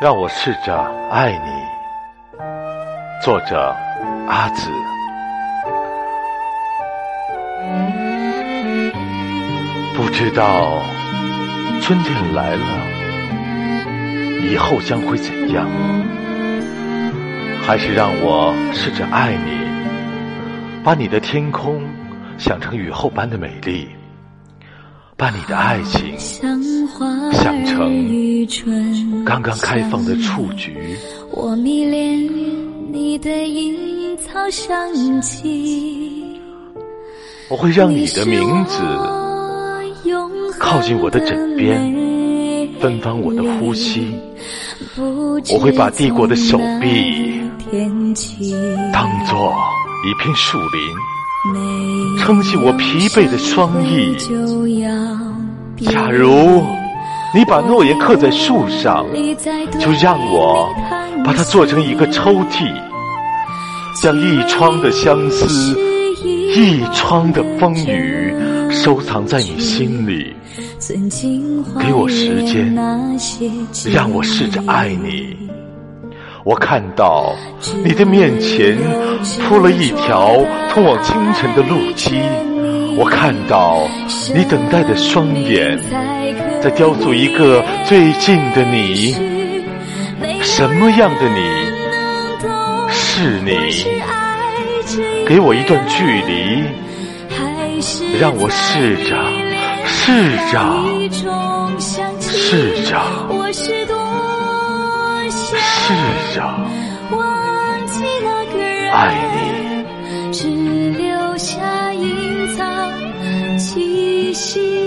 让我试着爱你。作者：阿紫。不知道春天来了以后将会怎样，还是让我试着爱你，把你的天空想成雨后般的美丽。把你的爱情想成刚刚开放的雏菊，我迷恋你的樱草香气。我会让你的名字靠近我的枕边，芬芳我的呼吸。我会把帝国的手臂当作一片树林。撑起我疲惫的双翼。假如你把诺言刻在树上，就让我把它做成一个抽屉，将一窗的相思、一窗的风雨收藏在你心里。给我时间，让我试着爱你。我看到你的面前铺了一条通往清晨的路基，我看到你等待的双眼在雕塑一个最近的你。什么样的你是你？给我一段距离，让我试着，试着，试着。试着爱你，只留下隐藏气息。